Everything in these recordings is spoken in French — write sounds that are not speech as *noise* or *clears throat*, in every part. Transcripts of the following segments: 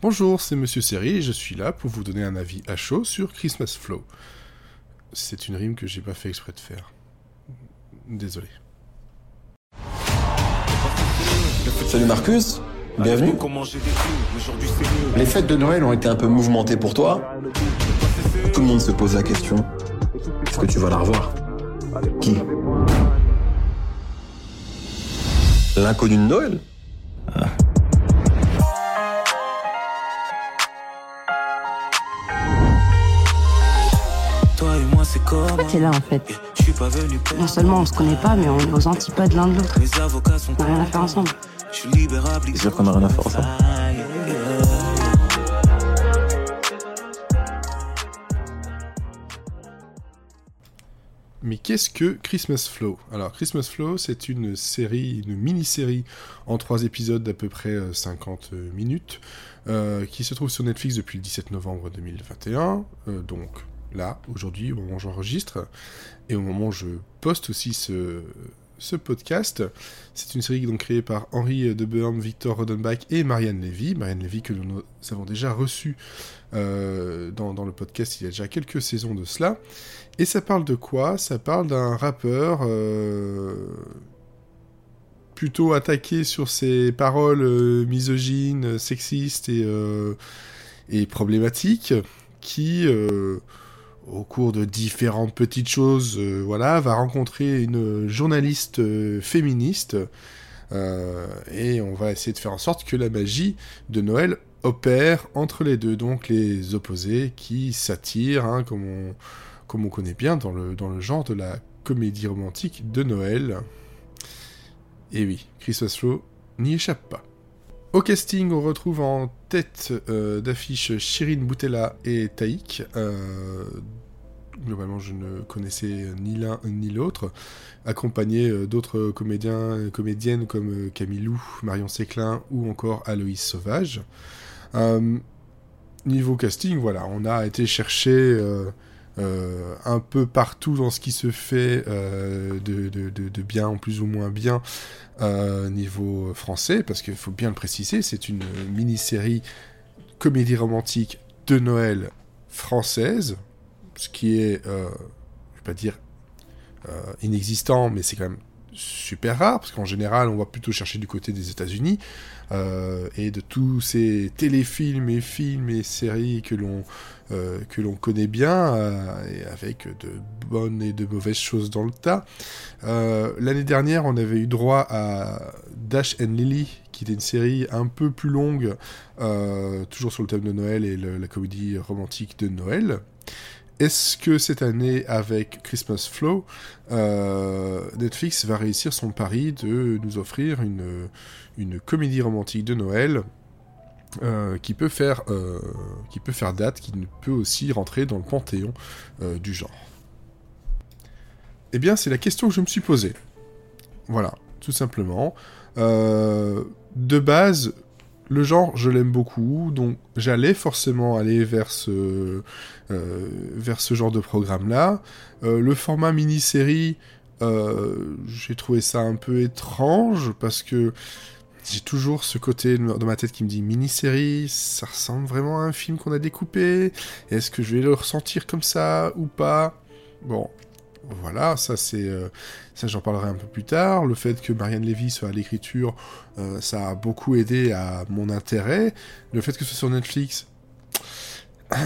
Bonjour, c'est Monsieur Seri et je suis là pour vous donner un avis à chaud sur Christmas Flow. C'est une rime que j'ai pas fait exprès de faire. Désolé. Salut Marcus, bienvenue. Les fêtes de Noël ont été un peu mouvementées pour toi. Tout le monde se pose la question est-ce que tu vas la revoir? Qui? L'inconnu de Noël? Pourquoi t'es là en fait Non seulement on se connaît pas, mais on est aux antipodes l'un de l'autre. On n'a rien à faire ensemble. C'est sûr qu'on a rien à faire ensemble. Mais qu'est-ce que Christmas Flow? Alors, Christmas Flow, c'est une série, une mini-série en trois épisodes d'à peu près 50 euh, minutes, euh, qui se trouve sur Netflix depuis le 17 novembre 2021, euh, donc là, aujourd'hui, au moment où j'enregistre, et au moment où je poste aussi ce, ce podcast. C'est une série donc créée par Henri de Victor Rodenbach et Marianne Lévy. Marianne Lévy que nous avons déjà reçue euh, dans, dans, le podcast il y a déjà quelques saisons de cela. Et ça parle de quoi? Ça parle d'un rappeur euh, plutôt attaqué sur ses paroles euh, misogynes, sexistes et, et problématiques, qui au cours de différentes petites choses, euh, voilà, va rencontrer une journaliste euh, féministe euh, et on va essayer de faire en sorte que la magie de Noël opère entre les deux, donc les opposés qui s'attirent, hein, comme, on, connaît bien dans le, dans le genre de la comédie romantique de Noël. Et oui, Christmas Flow n'y échappe pas. Au casting, on retrouve en tête euh, d'affiche Shirin Boutella et Taïk. Euh, globalement, je ne connaissais ni l'un ni l'autre. Accompagnés euh, d'autres comédiens et comédiennes comme Camilou, Marion Séclin ou encore Aloïs Sauvage. niveau casting, voilà, on a été chercher euh, un peu partout dans ce qui se fait euh, de, bien, plus ou moins bien, euh, niveau français, parce qu'il faut bien le préciser, c'est une mini-série comédie romantique de Noël française, ce qui est, je vais pas dire inexistant, mais c'est quand même super rare, parce qu'en général, on va plutôt chercher du côté des États-Unis, et de tous ces téléfilms et films et séries que l'on euh, que l'on connaît bien, euh, et avec de bonnes et de mauvaises choses dans le tas. L'année dernière, on avait eu droit à Dash and Lily, qui était une série un peu plus longue, toujours sur le thème de Noël et la comédie romantique de Noël. Est-ce que cette année, avec Christmas Flow, euh, Netflix va réussir son pari de nous offrir une, une comédie romantique de Noël euh, qui, peut faire, euh, qui peut faire date, qui peut aussi rentrer dans le panthéon du genre Eh bien, c'est la question que je me suis posée. Voilà, tout simplement. de base, le genre, je l'aime beaucoup, donc j'allais forcément aller vers ce, euh, vers ce genre de programme-là. Euh, le format mini-série, euh, j'ai trouvé ça un peu étrange parce que j'ai toujours ce côté dans ma tête qui me dit mini-série, ça ressemble vraiment à un film qu'on a découpé. Est-ce que je vais le ressentir comme ça ou pas? Bon, voilà, ça c'est euh, ça j'en parlerai un peu plus tard. Le fait que Marianne Lévy soit à l'écriture, euh, ça a beaucoup aidé à mon intérêt. Le fait que ce soit sur Netflix, *clears throat*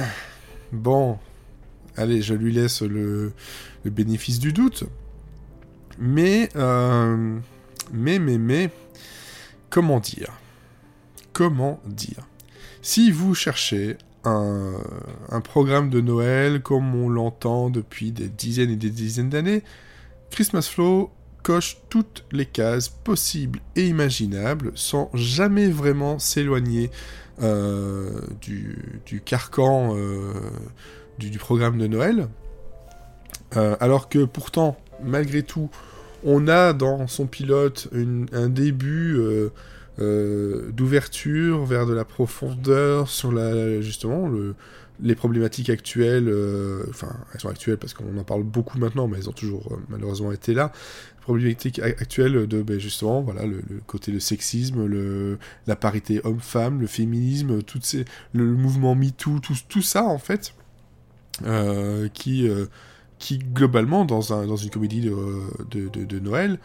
bon, allez, je lui laisse le, bénéfice du doute. Mais, euh, mais, mais, mais, comment dire? Comment dire? Si vous cherchez un, programme de Noël comme on l'entend depuis des dizaines et des dizaines d'années, Christmas Flow coche toutes les cases possibles et imaginables sans jamais vraiment s'éloigner euh, du, carcan euh, du, programme de Noël. Euh, alors que pourtant, malgré tout, on a dans son pilote un début euh, d'ouverture vers de la profondeur sur justement le, les problématiques actuelles, euh, enfin, elles sont actuelles parce qu'on en parle beaucoup maintenant, mais elles ont toujours euh, malheureusement été là. Les problématiques actuelles de, ben, justement, voilà, le, côté le sexisme, la parité homme-femme, le féminisme, toutes le, mouvement MeToo, tout, ça, en fait, euh, qui, qui, globalement, dans, un, dans une comédie de Noël,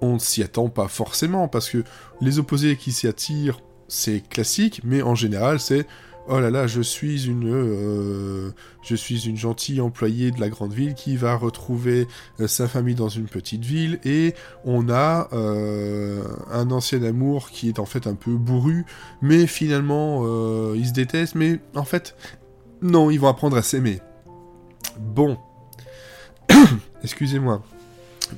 on ne s'y attend pas forcément, parce que les opposés qui s'y attirent, c'est classique, mais en général, c'est oh là là, je suis une, euh, je suis une gentille employée de la grande ville qui va retrouver euh, sa famille dans une petite ville et on a euh, un ancien amour qui est en fait un peu bourru, mais finalement ils se détestent, mais en fait non, ils vont apprendre à s'aimer. Bon, *coughs* excusez-moi.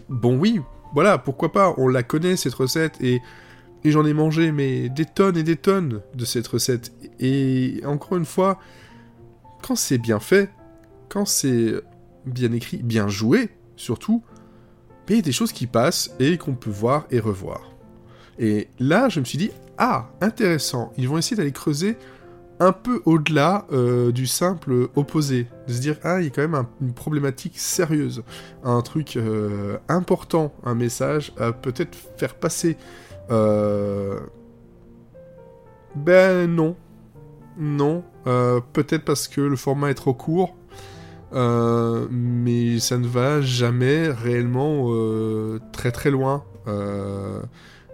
Bon oui, voilà, pourquoi pas, on la connaît cette recette et et j'en ai mangé, mais des tonnes et des tonnes de cette recette. Et encore une fois, quand c'est bien fait, quand c'est bien écrit, bien joué, surtout, il y a des choses qui passent et qu'on peut voir et revoir. Et là, je me suis dit, ah, intéressant, ils vont essayer d'aller creuser un peu au-delà euh, du simple opposé, de se dire ah il y a quand même une problématique sérieuse, un truc euh, important, un message à peut-être faire passer euh... Ben non. Non. Peut-être parce que le format est trop court. Mais ça ne va jamais réellement très très loin.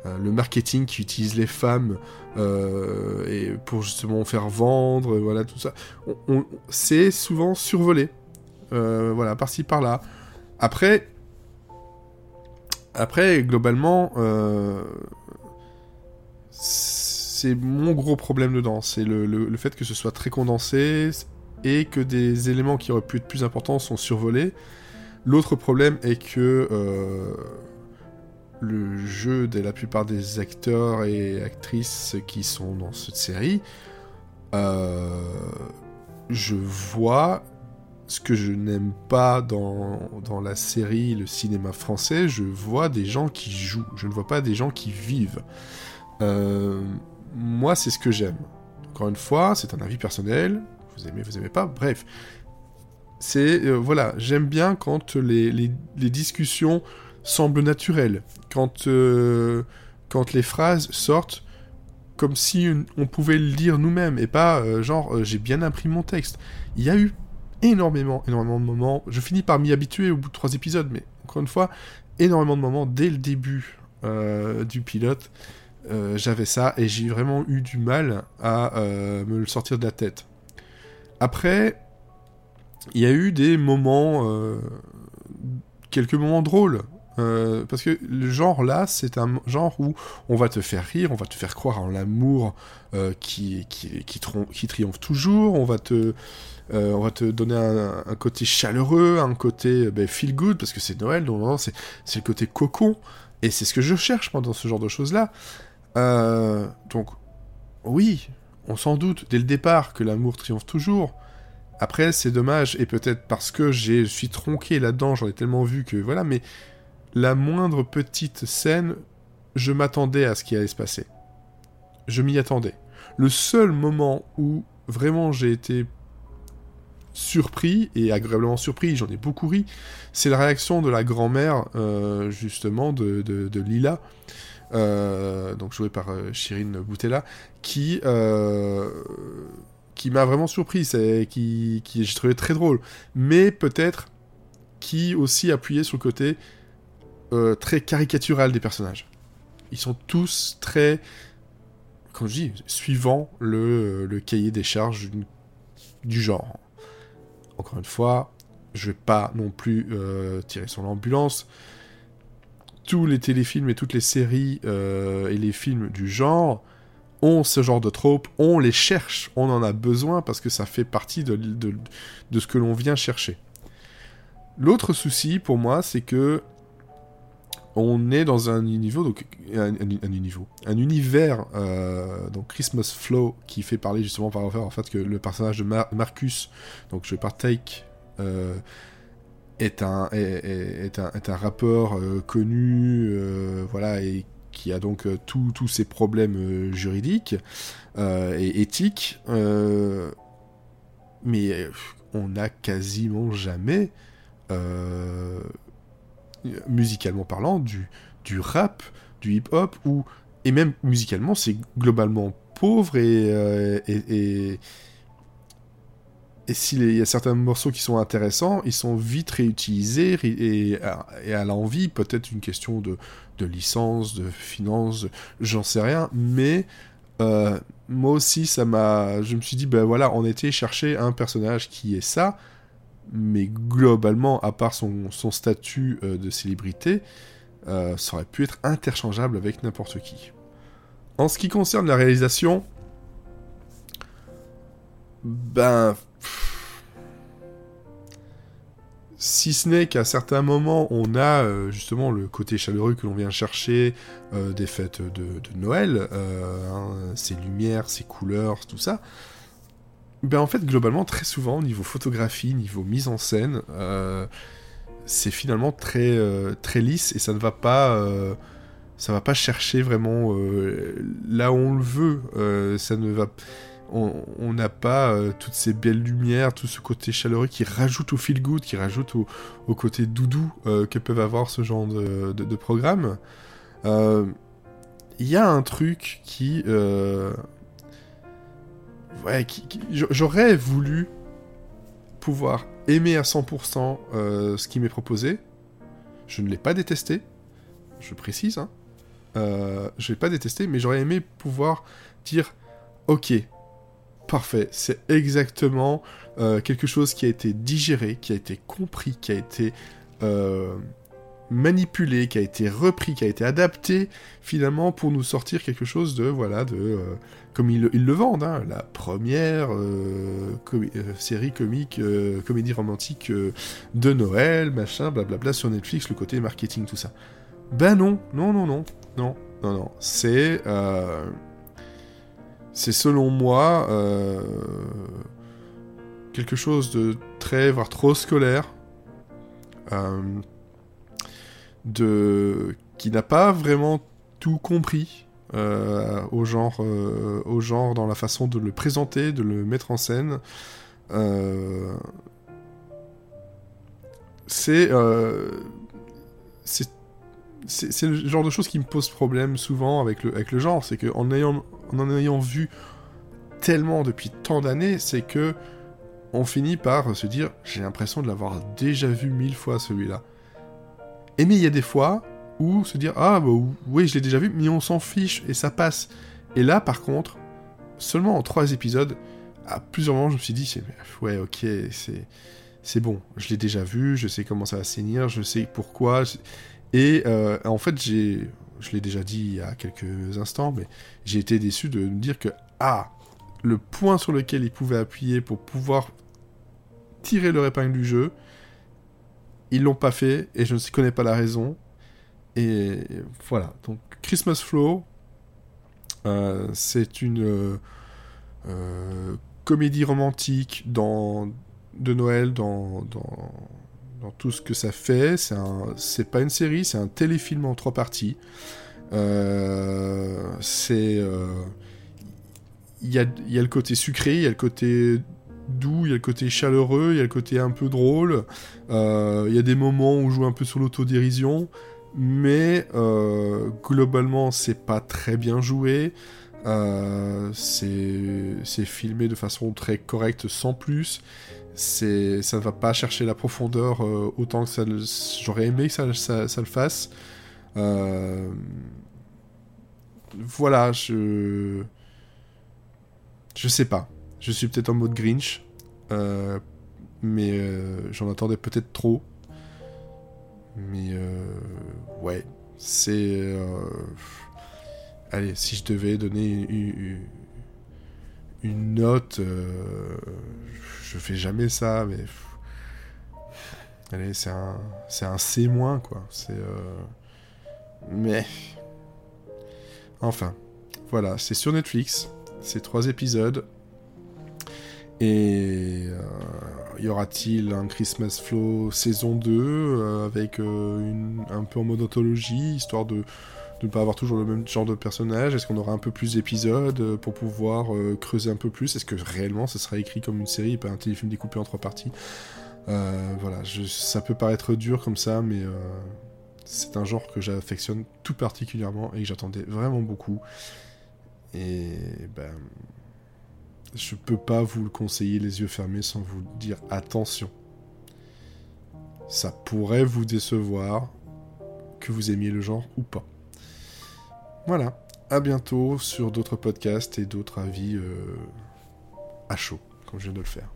Le marketing qui utilise les femmes et pour justement faire vendre, voilà tout ça, c'est souvent survolé. voilà, par-ci par-là. Après, après, globalement, euh, c'est mon gros problème dedans. C'est le, fait que ce soit très condensé et que des éléments qui auraient pu être plus importants sont survolés. L'autre problème est que euh, le jeu de la plupart des acteurs et actrices qui sont dans cette série, euh, je vois ce que je n'aime pas dans, dans, la série, le cinéma français, je vois des gens qui jouent, je ne vois pas des gens qui vivent. Euh, moi, c'est ce que j'aime. Encore une fois, c'est un avis personnel, vous aimez, vous aimez pas, bref. C'est, euh, voilà, j'aime bien quand les, les, les, discussions semblent naturelles, quand, euh, quand les phrases sortent comme si on pouvait le dire nous-mêmes, et pas genre, j'ai bien appris mon texte. Il y a eu énormément, énormément de moments. Je finis par m'y habituer au bout de trois épisodes, mais encore une fois, énormément de moments dès le début euh, du pilote. Euh, j'avais ça et j'ai vraiment eu du mal à euh, me le sortir de la tête. Après, il y a eu des moments, quelques moments drôles. Parce que le genre là, c'est un genre où on va te faire rire, on va te faire croire en l'amour qui, qui, qui, qui, triomphe toujours, on va te, euh, on va te donner un, côté chaleureux, un côté ben, feel good, parce que c'est Noël, donc c'est, le côté cocon, et c'est ce que je cherche pendant dans ce genre de choses-là. Euh, donc, oui, on s'en doute dès le départ que l'amour triomphe toujours. Après, c'est dommage, et peut-être parce que je suis tronqué là-dedans, j'en ai tellement vu que voilà, mais la moindre petite scène, je m'attendais à ce qui allait se passer. Je m'y attendais. Le seul moment où vraiment j'ai été surpris et agréablement surpris, j'en ai beaucoup ri, c'est la réaction de la grand-mère euh, justement de, de, Lila, euh, donc jouée par euh, Shirin Boutella, qui qui m'a vraiment surpris, c'est qui, qui j'ai trouvé très drôle, mais peut-être qui aussi appuyait sur le côté très caricatural des personnages. Ils sont tous très, comme je dis, suivant le, le cahier des charges du genre. Encore une fois, je vais pas non plus euh, tirer sur l'ambulance. Tous les téléfilms et toutes les séries euh, et les films du genre ont ce genre de tropes, on les cherche, on en a besoin parce que ça fait partie de, de, ce que l'on vient chercher. L'autre souci pour moi, c'est que on est dans un niveau, un, univers, euh, donc Christmas Flow, qui fait parler justement par en fait que le personnage de Marcus, donc je par Take, euh, est, un, est, un, est rappeur euh, connu, voilà, et qui a donc tous ses problèmes juridiques et éthiques. mais on n'a quasiment jamais, musicalement parlant, du, du rap, du hip-hop, ou et même musicalement, c'est globalement pauvre et, et, et s'il y a certains morceaux qui sont intéressants, ils sont vite réutilisés et, et à l'envie, peut-être une question de, de licence, de finance, j'en sais rien, mais euh, moi aussi, ça m'a. Je me suis dit, ben voilà, on était chercher un personnage qui est ça, mais globalement, à part son, statut euh, de célébrité, euh, ça aurait pu être interchangeable avec n'importe qui. En ce qui concerne la réalisation, ben si ce n'est qu'à certains moments, on a euh, justement le côté chaleureux que l'on vient chercher des fêtes de, Noël, euh, hein, lumières, ces couleurs, tout ça. Ben en fait, globalement, très souvent, niveau photographie, niveau mise en scène, c'est finalement très, très lisse et ça ne va pas, ça va pas chercher vraiment là où on le veut. ça ne va on n'a pas euh, toutes ces belles lumières, tout ce côté chaleureux qui rajoute au feel good, qui rajoute au, côté doudou euh, que peuvent avoir ce genre de, programme. Euh, il y a un truc qui... Ouais, j'aurais voulu pouvoir aimer à 100% ce qui m'est proposé. Je ne l'ai pas détesté, je précise. Hein. je ne l'ai pas détesté, mais j'aurais aimé pouvoir dire, ok, parfait. C'est exactement euh, quelque chose qui a été digéré, qui a été compris, qui a été euh, manipulé, qui a été repris, qui a été adapté finalement pour nous sortir quelque chose de voilà de euh, comme ils, le vendent, hein, la première série comique, comédie romantique de Noël, machin, blablabla sur Netflix, le côté marketing, tout ça. Ben non, non, non, non, non, non, non. C'est c'est selon moi euh, quelque chose de très, voire trop scolaire, euh, de qui n'a pas vraiment tout compris euh, au genre, au genre dans la façon de le présenter, de le mettre en scène. c'est c'est le genre de choses qui me pose problème souvent avec le, avec le genre, c'est qu'en ayant, en ayant vu tellement depuis tant d'années, c'est que on finit par se dire j'ai l'impression de l'avoir déjà vu mille fois celui-là. Mais il y a des fois où se dire ah bah oui je l'ai déjà vu mais on s'en fiche et ça passe. Et là par contre, seulement en trois épisodes, à plusieurs moments je me suis dit ouais ok c'est c'est bon, je l'ai déjà vu, je sais comment ça va saigner, je sais pourquoi. Et euh, en fait, j'ai, je l'ai déjà dit il y a quelques instants, mais j'ai été déçu de me dire que, ah, le point sur lequel il pouvait appuyer pour pouvoir tirer le épingle du jeu, ils l'ont pas fait, et je ne connais pas la raison. Et voilà, donc Christmas Flow, euh, c'est une euh, comédie romantique dans, de Noël dans, dans tout ce que ça fait. C'est un, pas une série, c'est un téléfilm en trois parties. Euh, c'est, euh, il y, a, y a le côté sucré, il y a le côté doux, il y a le côté chaleureux, il y a le côté un peu drôle. Euh, il y a des moments où on joue un peu sur l'autodérision, mais globalement c'est pas très bien joué. c'est filmé de façon très correcte sans plus ça ne va pas chercher la profondeur euh, autant que j'aurais aimé que ça, le fasse euh, voilà je je sais pas je suis peut-être en mode Grinch euh, mais j'en attendais peut-être trop mais ouais c'est allez si je devais donner une, note je fais jamais ça, mais. Allez, c'est un, c'est un C-, quoi. C'est. Euh, mais. Enfin. Voilà, c'est sur Netflix. C'est trois épisodes. Et euh, y aura-t-il un Christmas Flow saison 2 euh, avec une, un peu en mode anthologie, histoire de, ne pas avoir toujours le même genre de personnage? Est-ce qu'on aura un peu plus d'épisodes euh, pour pouvoir creuser un peu plus? Est-ce que réellement ça sera écrit comme une série et pas un téléfilm découpé en trois parties? Voilà, ça peut paraître dur comme ça, mais c'est un genre que j'affectionne tout particulièrement et que j'attendais vraiment beaucoup. Et ben, je peux pas vous le conseiller les yeux fermés sans vous dire attention. Ça pourrait vous décevoir, que vous aimiez le genre ou pas. Voilà, à bientôt sur d'autres podcasts et d'autres avis euh, à chaud, comme je viens de le faire.